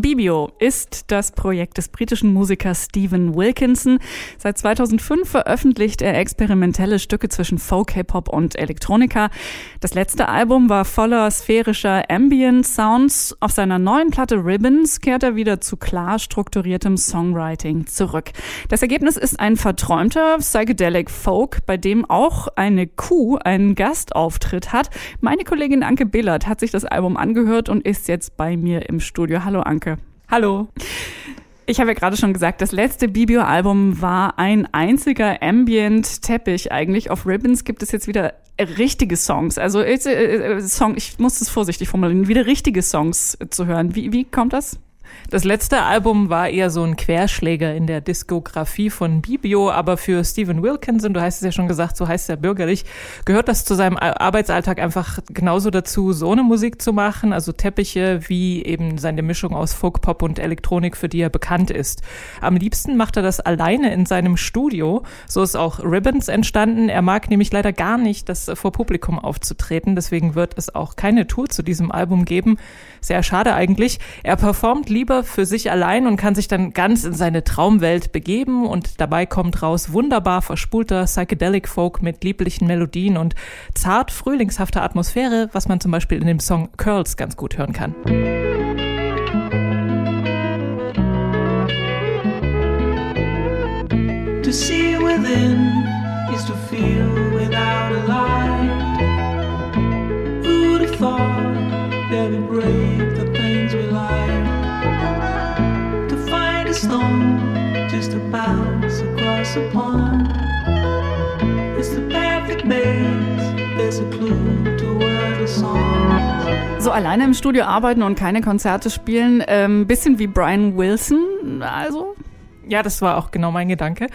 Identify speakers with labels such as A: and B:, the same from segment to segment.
A: Bibio ist das Projekt des britischen Musikers Stephen Wilkinson. Seit 2005 veröffentlicht er experimentelle Stücke zwischen Folk, Hip-Hop und Elektronika. Das letzte Album war voller sphärischer Ambient Sounds. Auf seiner neuen Platte Ribbons kehrt er wieder zu klar strukturiertem Songwriting zurück. Das Ergebnis ist ein verträumter Psychedelic Folk, bei dem auch eine Kuh einen Gastauftritt hat. Meine Kollegin Anke Billert hat sich das Album angehört und ist jetzt bei mir im Studio. Hallo Anke.
B: Hallo.
A: Ich habe ja gerade schon gesagt, das letzte Bibio-Album war ein einziger Ambient-Teppich. Eigentlich auf Ribbons gibt es jetzt wieder richtige Songs. Also äh, äh, Song, ich muss das vorsichtig formulieren, wieder richtige Songs zu hören. Wie, wie kommt das?
B: Das letzte Album war eher so ein Querschläger in der Diskografie von Bibio, aber für Stephen Wilkinson, du hast es ja schon gesagt, so heißt er bürgerlich, gehört das zu seinem Arbeitsalltag einfach genauso dazu, so eine Musik zu machen, also Teppiche wie eben seine Mischung aus Folk, Pop und Elektronik, für die er bekannt ist. Am liebsten macht er das alleine in seinem Studio. So ist auch Ribbons entstanden. Er mag nämlich leider gar nicht, das vor Publikum aufzutreten, deswegen wird es auch keine Tour zu diesem Album geben. Sehr schade eigentlich. Er performt lieber für sich allein und kann sich dann ganz in seine Traumwelt begeben und dabei kommt raus wunderbar verspulter Psychedelic Folk mit lieblichen Melodien und zart frühlingshafter Atmosphäre, was man zum Beispiel in dem Song Curls ganz gut hören kann. To see within is to feel without a light. Who'd have thought that we break the things we like? Stone just bounce across a pond. It's the perfect maze. There's a clue to where the song. So alleine im Studio arbeiten und keine Konzerte spielen, ähm, bisschen wie Brian Wilson, also ja, das war auch genau mein Gedanke.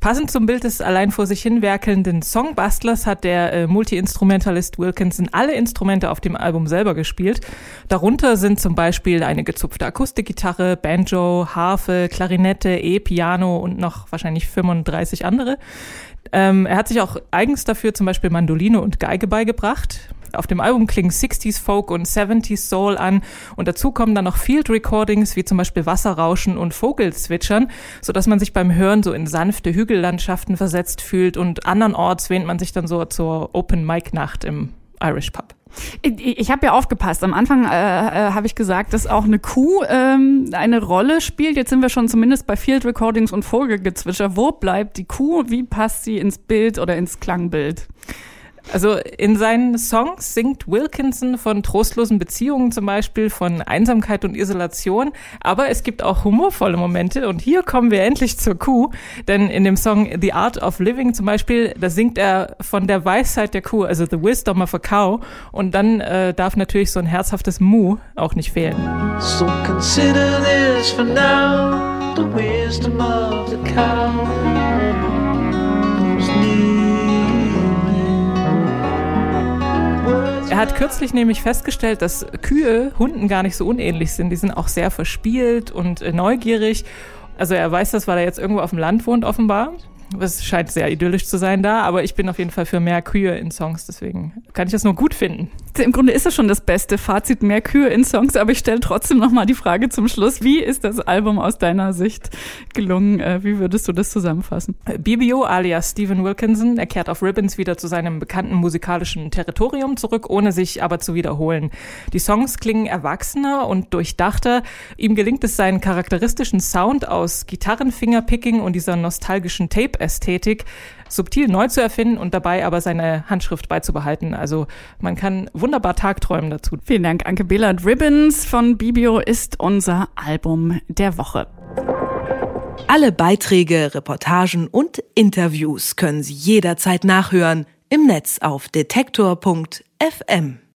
B: Passend zum Bild des allein vor sich hin werkelnden Songbustlers hat der äh, Multi-Instrumentalist Wilkinson alle Instrumente auf dem Album selber gespielt. Darunter sind zum Beispiel eine gezupfte Akustikgitarre, Banjo, Harfe, Klarinette, E-Piano und noch wahrscheinlich 35 andere. Ähm, er hat sich auch eigens dafür zum Beispiel Mandoline und Geige beigebracht. Auf dem Album klingen 60s Folk und 70s Soul an und dazu kommen dann noch Field Recordings wie zum Beispiel Wasserrauschen und Vogelzwitschern, so dass man sich beim Hören so in sanfte Hügellandschaften versetzt fühlt und andernorts wähnt man sich dann so zur Open Mic Nacht im Irish Pub.
A: Ich, ich habe ja aufgepasst. Am Anfang äh, äh, habe ich gesagt, dass auch eine Kuh ähm, eine Rolle spielt. Jetzt sind wir schon zumindest bei Field Recordings und Vogelgezwitscher. Wo bleibt die Kuh? Wie passt sie ins Bild oder ins Klangbild?
B: Also in seinen Songs singt Wilkinson von trostlosen Beziehungen zum Beispiel, von Einsamkeit und Isolation, aber es gibt auch humorvolle Momente und hier kommen wir endlich zur Kuh, denn in dem Song The Art of Living zum Beispiel, da singt er von der Weisheit der Kuh, also The Wisdom of a Cow und dann äh, darf natürlich so ein herzhaftes Mu auch nicht fehlen. So consider this for now, the wisdom of the cow. Er hat kürzlich nämlich festgestellt, dass Kühe Hunden gar nicht so unähnlich sind. Die sind auch sehr verspielt und äh, neugierig. Also er weiß das, weil er jetzt irgendwo auf dem Land wohnt, offenbar. Es scheint sehr idyllisch zu sein da, aber ich bin auf jeden Fall für mehr Kühe in Songs, deswegen kann ich das nur gut finden.
A: Im Grunde ist es schon das beste Fazit, mehr Kühe in Songs, aber ich stelle trotzdem nochmal die Frage zum Schluss, wie ist das Album aus deiner Sicht gelungen? Äh, wie würdest du das zusammenfassen?
B: BBO alias Stephen Wilkinson, er kehrt auf Ribbons wieder zu seinem bekannten musikalischen Territorium zurück, ohne sich aber zu wiederholen. Die Songs klingen erwachsener und durchdachter. Ihm gelingt es, seinen charakteristischen Sound aus Gitarrenfingerpicking und dieser nostalgischen Tape Ästhetik subtil neu zu erfinden und dabei aber seine Handschrift beizubehalten. Also man kann wunderbar tagträumen dazu.
A: Vielen Dank, Anke Billard. Ribbons von Bibio ist unser Album der Woche.
C: Alle Beiträge, Reportagen und Interviews können Sie jederzeit nachhören im Netz auf detektor.fm.